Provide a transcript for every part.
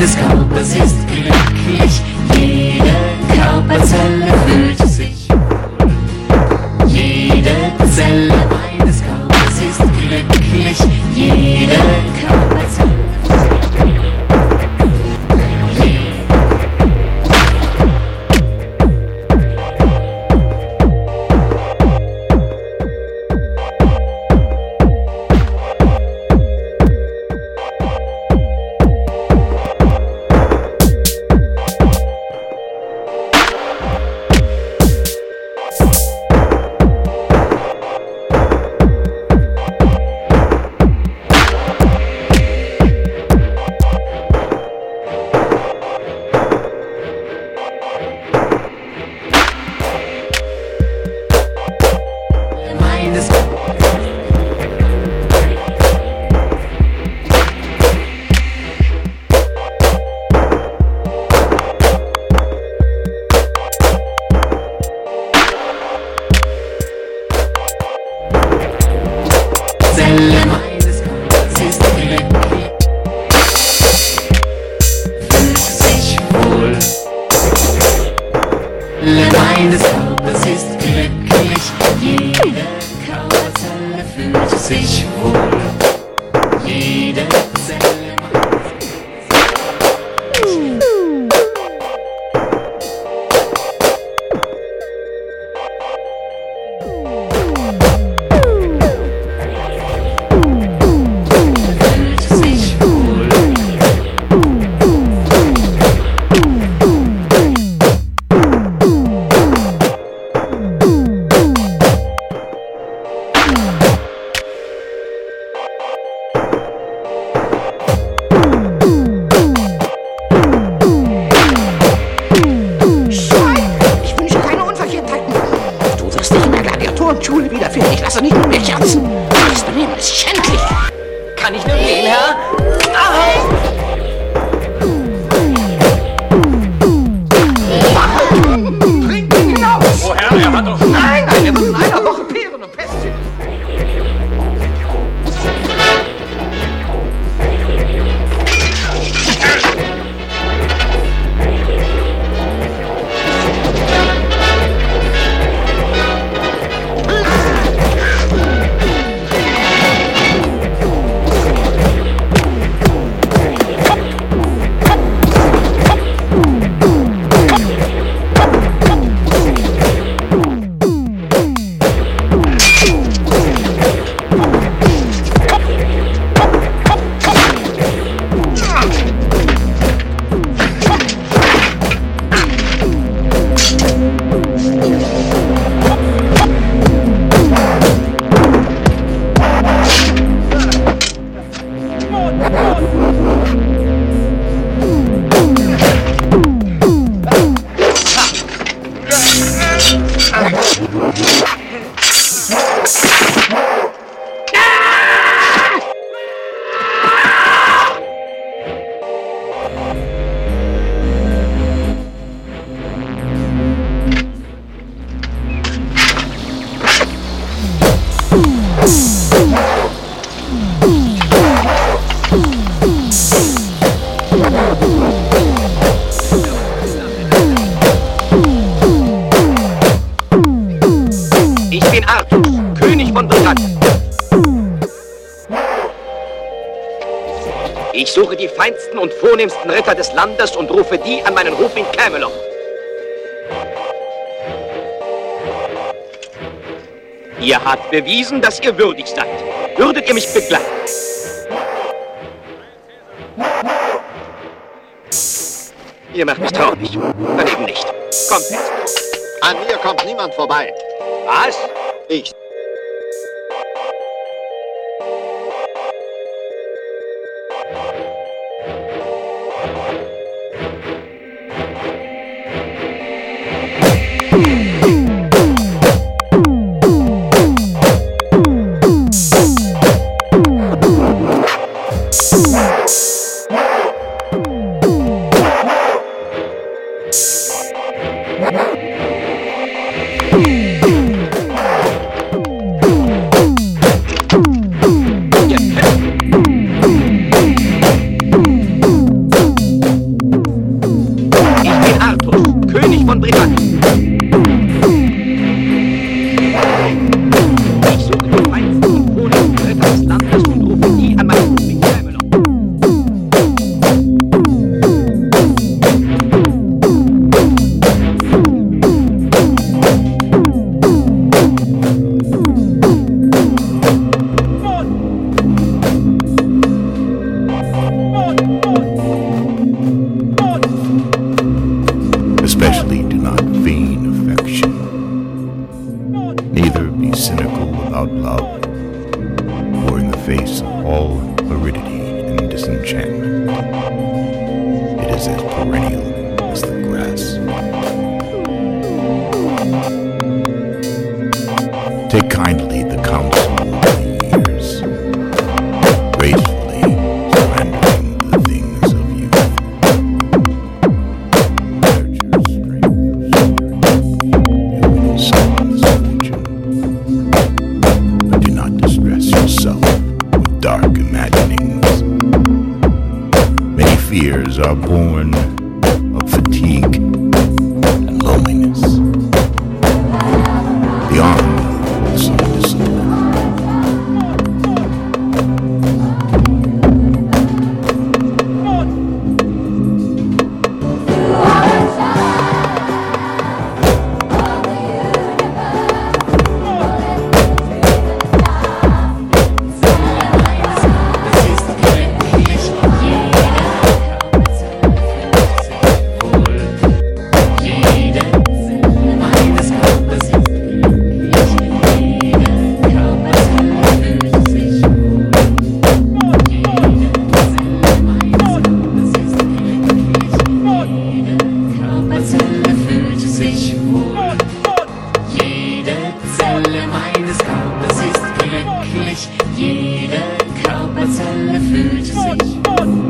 in this competition. suche die feinsten und vornehmsten Ritter des Landes und rufe die an meinen Ruf in Camelot. Ihr habt bewiesen, dass ihr würdig seid. Würdet ihr mich begleiten? Ihr macht mich traurig. Dann eben nicht. Kommt mit. An mir kommt niemand vorbei. Was? Ich. König von Britannien. Bereich. Jede Körperzelle fühlt sich.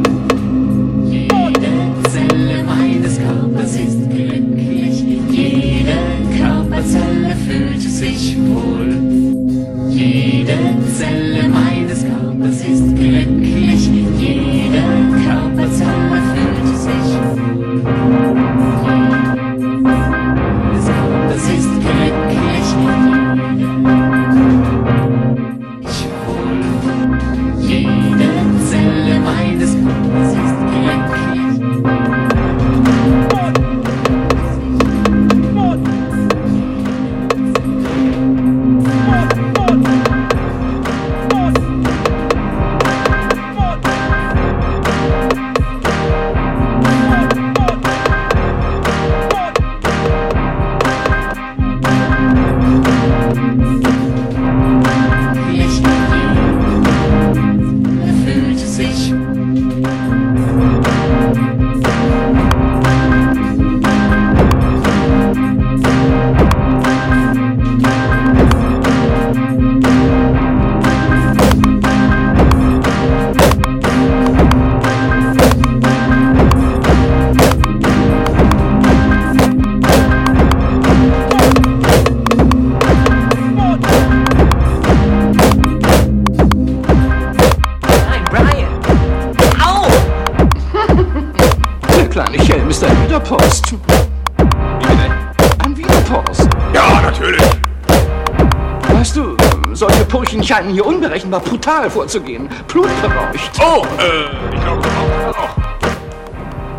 Weißt du, solche Purchen scheinen hier unberechenbar brutal vorzugehen. Blutverrauscht. Oh, äh, ich glaube geraucht hat er auch.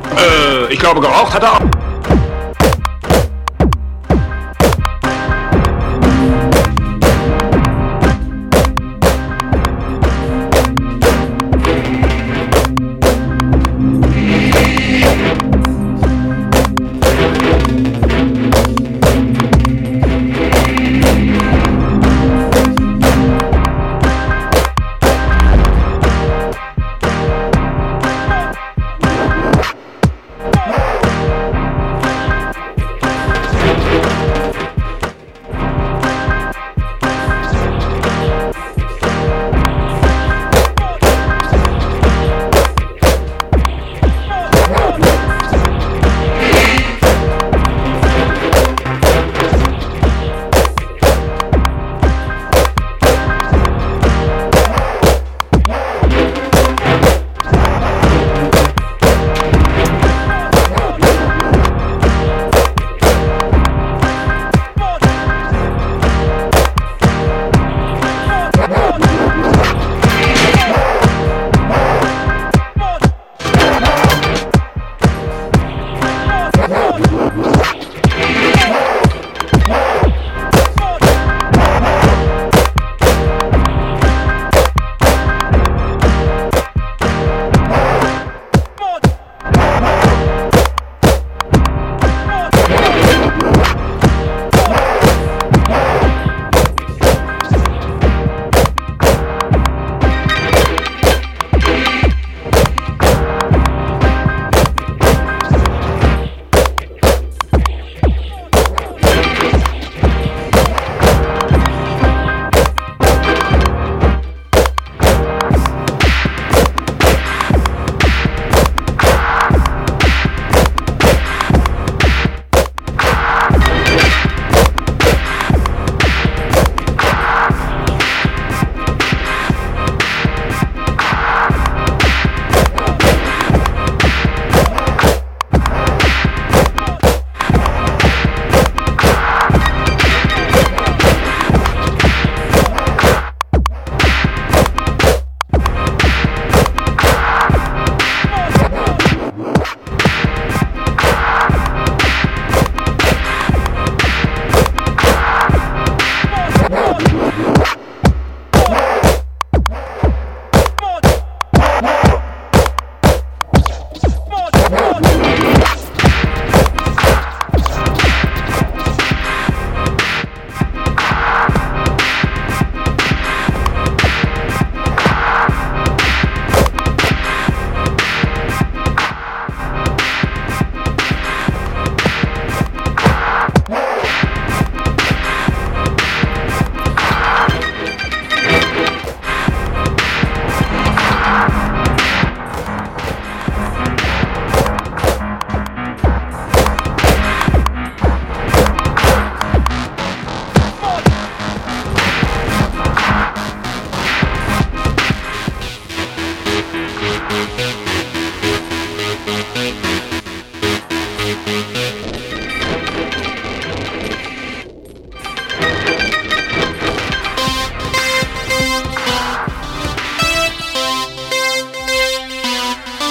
Oh. Äh, ich glaube geraucht hat er auch.